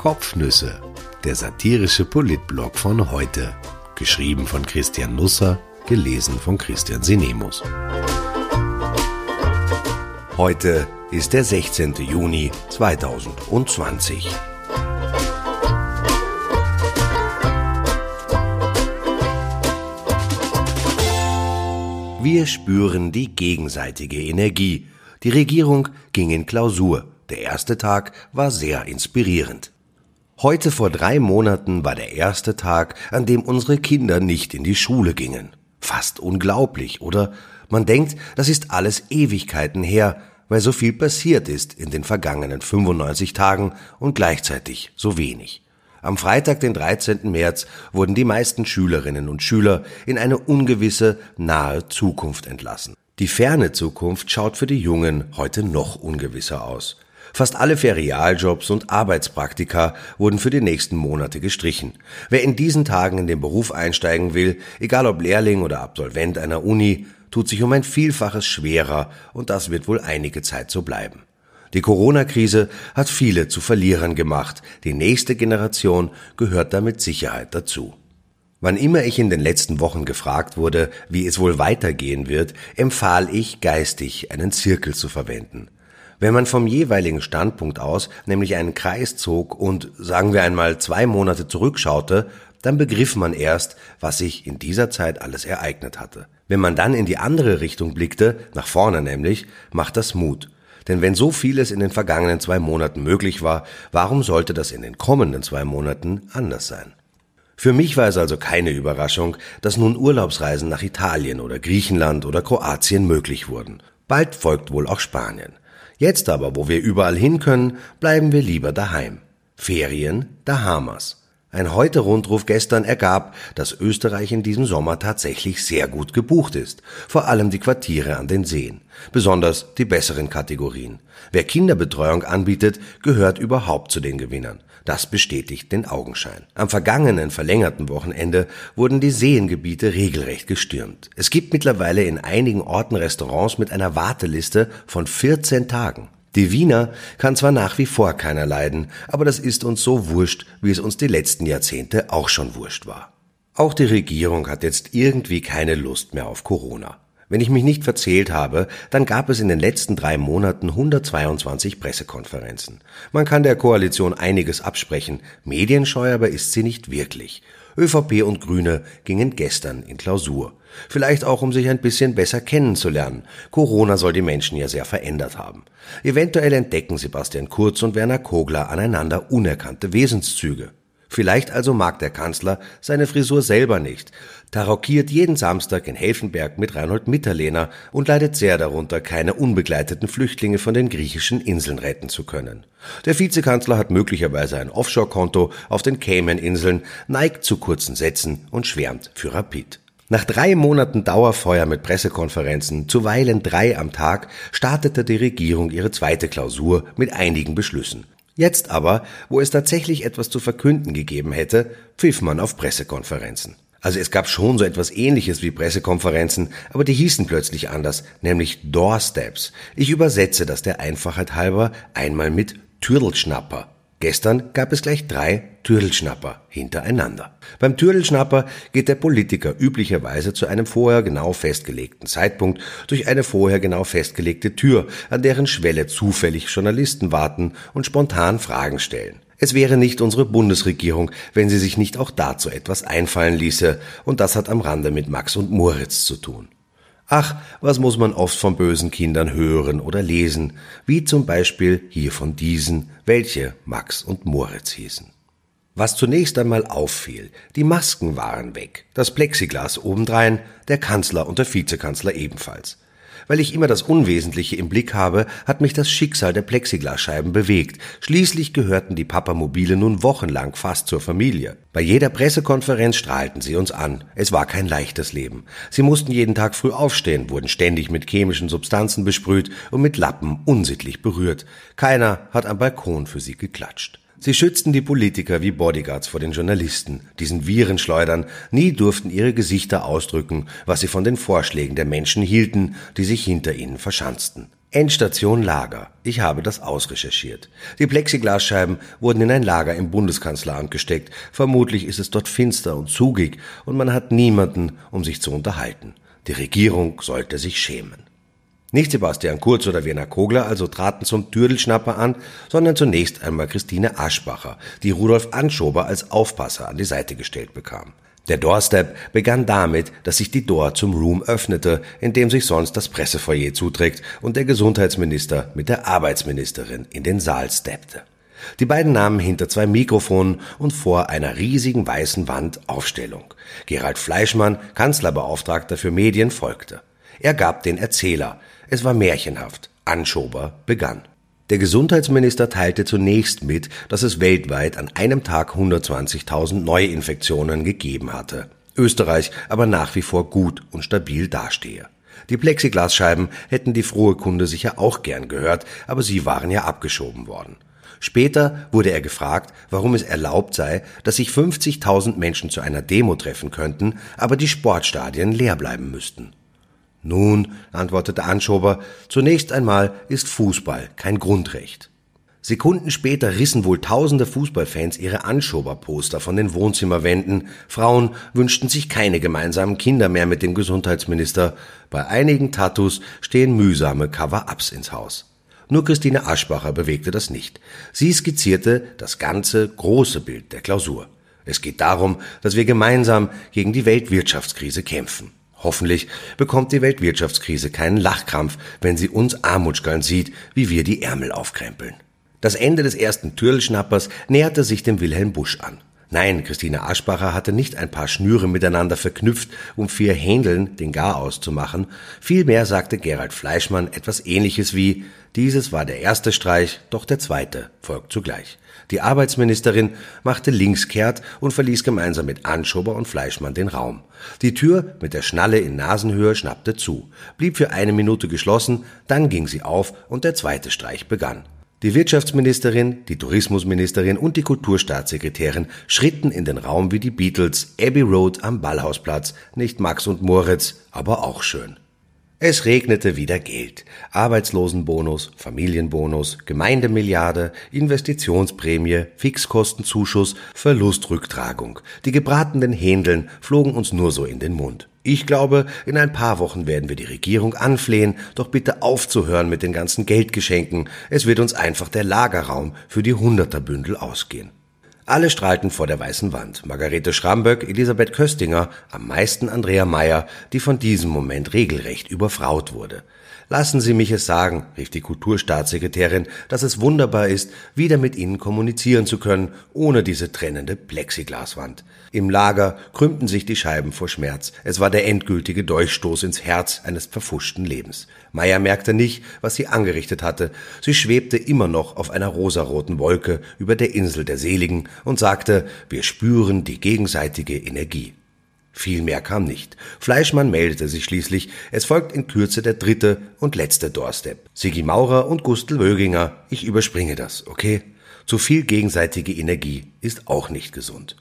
Kopfnüsse, der satirische Politblog von heute. Geschrieben von Christian Nusser, gelesen von Christian Sinemus. Heute ist der 16. Juni 2020. Wir spüren die gegenseitige Energie. Die Regierung ging in Klausur. Der erste Tag war sehr inspirierend. Heute vor drei Monaten war der erste Tag, an dem unsere Kinder nicht in die Schule gingen. Fast unglaublich, oder? Man denkt, das ist alles Ewigkeiten her, weil so viel passiert ist in den vergangenen 95 Tagen und gleichzeitig so wenig. Am Freitag, den 13. März, wurden die meisten Schülerinnen und Schüler in eine ungewisse, nahe Zukunft entlassen. Die ferne Zukunft schaut für die Jungen heute noch ungewisser aus. Fast alle Ferialjobs und Arbeitspraktika wurden für die nächsten Monate gestrichen. Wer in diesen Tagen in den Beruf einsteigen will, egal ob Lehrling oder Absolvent einer Uni, tut sich um ein Vielfaches schwerer und das wird wohl einige Zeit so bleiben. Die Corona-Krise hat viele zu Verlierern gemacht. Die nächste Generation gehört da mit Sicherheit dazu. Wann immer ich in den letzten Wochen gefragt wurde, wie es wohl weitergehen wird, empfahl ich geistig einen Zirkel zu verwenden. Wenn man vom jeweiligen Standpunkt aus nämlich einen Kreis zog und, sagen wir einmal, zwei Monate zurückschaute, dann begriff man erst, was sich in dieser Zeit alles ereignet hatte. Wenn man dann in die andere Richtung blickte, nach vorne nämlich, macht das Mut. Denn wenn so vieles in den vergangenen zwei Monaten möglich war, warum sollte das in den kommenden zwei Monaten anders sein? Für mich war es also keine Überraschung, dass nun Urlaubsreisen nach Italien oder Griechenland oder Kroatien möglich wurden. Bald folgt wohl auch Spanien. Jetzt aber, wo wir überall hin können, bleiben wir lieber daheim. Ferien dahamas. Ein Heute-Rundruf gestern ergab, dass Österreich in diesem Sommer tatsächlich sehr gut gebucht ist. Vor allem die Quartiere an den Seen. Besonders die besseren Kategorien. Wer Kinderbetreuung anbietet, gehört überhaupt zu den Gewinnern. Das bestätigt den Augenschein. Am vergangenen verlängerten Wochenende wurden die Seengebiete regelrecht gestürmt. Es gibt mittlerweile in einigen Orten Restaurants mit einer Warteliste von 14 Tagen. Die Wiener kann zwar nach wie vor keiner leiden, aber das ist uns so wurscht, wie es uns die letzten Jahrzehnte auch schon wurscht war. Auch die Regierung hat jetzt irgendwie keine Lust mehr auf Corona. Wenn ich mich nicht verzählt habe, dann gab es in den letzten drei Monaten 122 Pressekonferenzen. Man kann der Koalition einiges absprechen, medienscheu aber ist sie nicht wirklich. ÖVP und Grüne gingen gestern in Klausur. Vielleicht auch, um sich ein bisschen besser kennenzulernen. Corona soll die Menschen ja sehr verändert haben. Eventuell entdecken Sebastian Kurz und Werner Kogler aneinander unerkannte Wesenszüge. Vielleicht also mag der Kanzler seine Frisur selber nicht, tarockiert jeden Samstag in Helfenberg mit Reinhold Mitterlehner und leidet sehr darunter, keine unbegleiteten Flüchtlinge von den griechischen Inseln retten zu können. Der Vizekanzler hat möglicherweise ein Offshore-Konto auf den Cayman-Inseln, neigt zu kurzen Sätzen und schwärmt für Rapid. Nach drei Monaten Dauerfeuer mit Pressekonferenzen, zuweilen drei am Tag, startete die Regierung ihre zweite Klausur mit einigen Beschlüssen. Jetzt aber, wo es tatsächlich etwas zu verkünden gegeben hätte, pfiff man auf Pressekonferenzen. Also es gab schon so etwas ähnliches wie Pressekonferenzen, aber die hießen plötzlich anders, nämlich Doorsteps. Ich übersetze das der Einfachheit halber einmal mit Türlschnapper. Gestern gab es gleich drei Türlschnapper hintereinander. Beim Türlschnapper geht der Politiker üblicherweise zu einem vorher genau festgelegten Zeitpunkt durch eine vorher genau festgelegte Tür, an deren Schwelle zufällig Journalisten warten und spontan Fragen stellen. Es wäre nicht unsere Bundesregierung, wenn sie sich nicht auch dazu etwas einfallen ließe, und das hat am Rande mit Max und Moritz zu tun. Ach, was muss man oft von bösen Kindern hören oder lesen, wie zum Beispiel hier von diesen, welche Max und Moritz hießen. Was zunächst einmal auffiel, die Masken waren weg, das Plexiglas obendrein, der Kanzler und der Vizekanzler ebenfalls. Weil ich immer das Unwesentliche im Blick habe, hat mich das Schicksal der Plexiglasscheiben bewegt. Schließlich gehörten die Papamobile nun wochenlang fast zur Familie. Bei jeder Pressekonferenz strahlten sie uns an. Es war kein leichtes Leben. Sie mussten jeden Tag früh aufstehen, wurden ständig mit chemischen Substanzen besprüht und mit Lappen unsittlich berührt. Keiner hat am Balkon für sie geklatscht. Sie schützten die Politiker wie Bodyguards vor den Journalisten, diesen Virenschleudern, nie durften ihre Gesichter ausdrücken, was sie von den Vorschlägen der Menschen hielten, die sich hinter ihnen verschanzten. Endstation Lager. Ich habe das ausrecherchiert. Die Plexiglasscheiben wurden in ein Lager im Bundeskanzleramt gesteckt. Vermutlich ist es dort finster und zugig und man hat niemanden, um sich zu unterhalten. Die Regierung sollte sich schämen. Nicht Sebastian Kurz oder Werner Kogler also traten zum Türdelschnapper an, sondern zunächst einmal Christine Aschbacher, die Rudolf Anschober als Aufpasser an die Seite gestellt bekam. Der Doorstep begann damit, dass sich die Door zum Room öffnete, in dem sich sonst das Pressefoyer zuträgt und der Gesundheitsminister mit der Arbeitsministerin in den Saal steppte. Die beiden nahmen hinter zwei Mikrofonen und vor einer riesigen weißen Wand Aufstellung. Gerald Fleischmann, Kanzlerbeauftragter für Medien, folgte. Er gab den Erzähler. Es war märchenhaft. Anschober begann. Der Gesundheitsminister teilte zunächst mit, dass es weltweit an einem Tag 120.000 Neuinfektionen gegeben hatte. Österreich aber nach wie vor gut und stabil dastehe. Die Plexiglasscheiben hätten die frohe Kunde sicher auch gern gehört, aber sie waren ja abgeschoben worden. Später wurde er gefragt, warum es erlaubt sei, dass sich 50.000 Menschen zu einer Demo treffen könnten, aber die Sportstadien leer bleiben müssten. Nun, antwortete Anschober, zunächst einmal ist Fußball kein Grundrecht. Sekunden später rissen wohl tausende Fußballfans ihre Anschoberposter von den Wohnzimmerwänden. Frauen wünschten sich keine gemeinsamen Kinder mehr mit dem Gesundheitsminister. Bei einigen Tattoos stehen mühsame Cover-ups ins Haus. Nur Christine Aschbacher bewegte das nicht. Sie skizzierte das ganze große Bild der Klausur. Es geht darum, dass wir gemeinsam gegen die Weltwirtschaftskrise kämpfen. Hoffentlich bekommt die Weltwirtschaftskrise keinen Lachkrampf, wenn sie uns Armutschgallen sieht, wie wir die Ärmel aufkrempeln. Das Ende des ersten Türlschnappers näherte sich dem Wilhelm Busch an. Nein, Christine Aschbacher hatte nicht ein paar Schnüre miteinander verknüpft, um vier Händeln den Garaus zu machen. Vielmehr sagte Gerald Fleischmann etwas ähnliches wie, dieses war der erste Streich, doch der zweite folgt zugleich. Die Arbeitsministerin machte Linkskehrt und verließ gemeinsam mit Anschober und Fleischmann den Raum. Die Tür mit der Schnalle in Nasenhöhe schnappte zu, blieb für eine Minute geschlossen, dann ging sie auf und der zweite Streich begann. Die Wirtschaftsministerin, die Tourismusministerin und die Kulturstaatssekretärin schritten in den Raum wie die Beatles, Abbey Road am Ballhausplatz, nicht Max und Moritz, aber auch schön. Es regnete wieder Geld. Arbeitslosenbonus, Familienbonus, Gemeindemilliarde, Investitionsprämie, Fixkostenzuschuss, Verlustrücktragung. Die gebratenen Händeln flogen uns nur so in den Mund. Ich glaube, in ein paar Wochen werden wir die Regierung anflehen, doch bitte aufzuhören mit den ganzen Geldgeschenken. Es wird uns einfach der Lagerraum für die Hunderterbündel ausgehen. Alle strahlten vor der weißen Wand. Margarete Schramböck, Elisabeth Köstinger, am meisten Andrea Meyer, die von diesem Moment regelrecht überfraut wurde. Lassen Sie mich es sagen, rief die Kulturstaatssekretärin, dass es wunderbar ist, wieder mit Ihnen kommunizieren zu können, ohne diese trennende Plexiglaswand. Im Lager krümmten sich die Scheiben vor Schmerz. Es war der endgültige Dolchstoß ins Herz eines verfuschten Lebens. Meier merkte nicht, was sie angerichtet hatte. Sie schwebte immer noch auf einer rosaroten Wolke über der Insel der Seligen und sagte, wir spüren die gegenseitige Energie. Viel mehr kam nicht. Fleischmann meldete sich schließlich. Es folgt in Kürze der dritte und letzte Doorstep. Sigi Maurer und Gustl Wöginger. Ich überspringe das, okay? Zu viel gegenseitige Energie ist auch nicht gesund.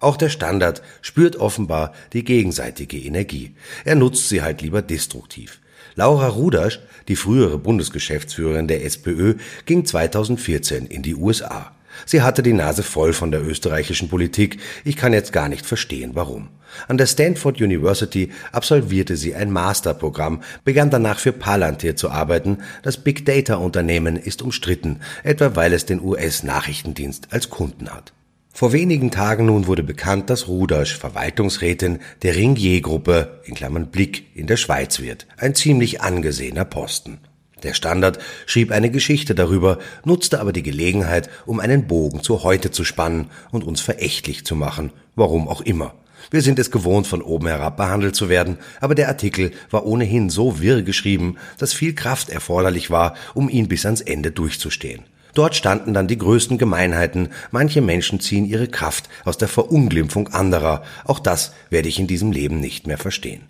Auch der Standard spürt offenbar die gegenseitige Energie. Er nutzt sie halt lieber destruktiv. Laura Rudasch, die frühere Bundesgeschäftsführerin der SPÖ, ging 2014 in die USA. Sie hatte die Nase voll von der österreichischen Politik. Ich kann jetzt gar nicht verstehen, warum. An der Stanford University absolvierte sie ein Masterprogramm, begann danach für Palantir zu arbeiten. Das Big Data Unternehmen ist umstritten, etwa weil es den US-Nachrichtendienst als Kunden hat. Vor wenigen Tagen nun wurde bekannt, dass Rudasch Verwaltungsrätin der Ringier-Gruppe in Klammern Blick in der Schweiz wird. Ein ziemlich angesehener Posten. Der Standard schrieb eine Geschichte darüber, nutzte aber die Gelegenheit, um einen Bogen zu heute zu spannen und uns verächtlich zu machen, warum auch immer. Wir sind es gewohnt, von oben herab behandelt zu werden, aber der Artikel war ohnehin so wirr geschrieben, dass viel Kraft erforderlich war, um ihn bis ans Ende durchzustehen. Dort standen dann die größten Gemeinheiten, manche Menschen ziehen ihre Kraft aus der Verunglimpfung anderer, auch das werde ich in diesem Leben nicht mehr verstehen.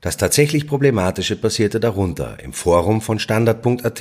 Das tatsächlich Problematische passierte darunter, im Forum von Standard.at,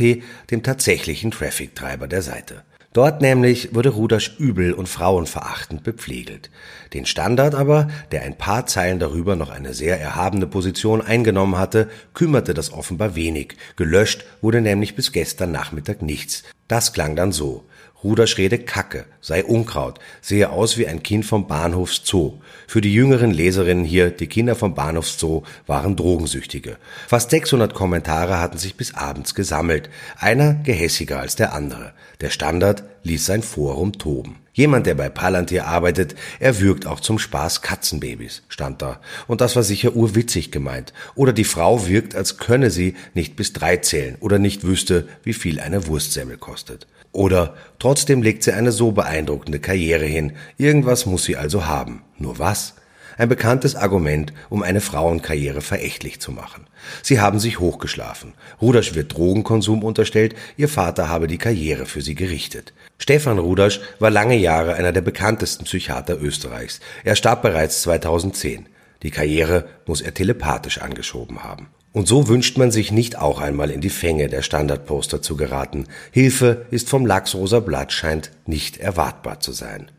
dem tatsächlichen Traffic-Treiber der Seite. Dort nämlich wurde Rudasch übel und frauenverachtend bepflegelt. Den Standard aber, der ein paar Zeilen darüber noch eine sehr erhabene Position eingenommen hatte, kümmerte das offenbar wenig. Gelöscht wurde nämlich bis gestern Nachmittag nichts. Das klang dann so. Rudasch rede Kacke, sei Unkraut, sehe aus wie ein Kind vom Bahnhofszoo. Für die jüngeren Leserinnen hier, die Kinder vom Bahnhofszoo waren Drogensüchtige. Fast 600 Kommentare hatten sich bis abends gesammelt, einer gehässiger als der andere. Der Standard ließ sein Forum toben. Jemand, der bei Palantir arbeitet, erwürgt auch zum Spaß Katzenbabys, stand da. Und das war sicher urwitzig gemeint. Oder die Frau wirkt, als könne sie nicht bis drei zählen oder nicht wüsste, wie viel eine Wurstsemmel kostet. Oder trotzdem legt sie eine so beeindruckende Karriere hin. Irgendwas muss sie also haben. Nur was? Ein bekanntes Argument, um eine Frauenkarriere verächtlich zu machen. Sie haben sich hochgeschlafen. Rudasch wird Drogenkonsum unterstellt, ihr Vater habe die Karriere für sie gerichtet. Stefan Rudasch war lange Jahre einer der bekanntesten Psychiater Österreichs. Er starb bereits 2010. Die Karriere muss er telepathisch angeschoben haben. Und so wünscht man sich nicht auch einmal in die Fänge der Standardposter zu geraten. Hilfe ist vom Lachsrosa Blatt scheint nicht erwartbar zu sein.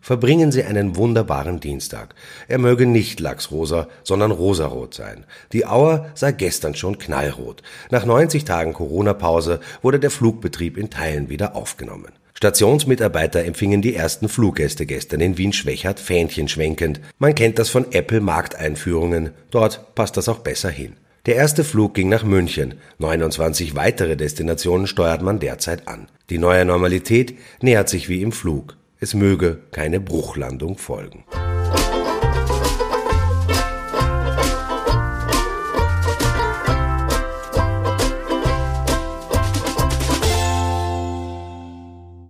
Verbringen Sie einen wunderbaren Dienstag. Er möge nicht lachsrosa, sondern rosarot sein. Die Auer sei gestern schon knallrot. Nach 90 Tagen Corona-Pause wurde der Flugbetrieb in Teilen wieder aufgenommen. Stationsmitarbeiter empfingen die ersten Fluggäste gestern in Wien-Schwächert Fähnchen schwenkend. Man kennt das von Apple Markteinführungen. Dort passt das auch besser hin. Der erste Flug ging nach München. 29 weitere Destinationen steuert man derzeit an. Die neue Normalität nähert sich wie im Flug. Es möge keine Bruchlandung folgen.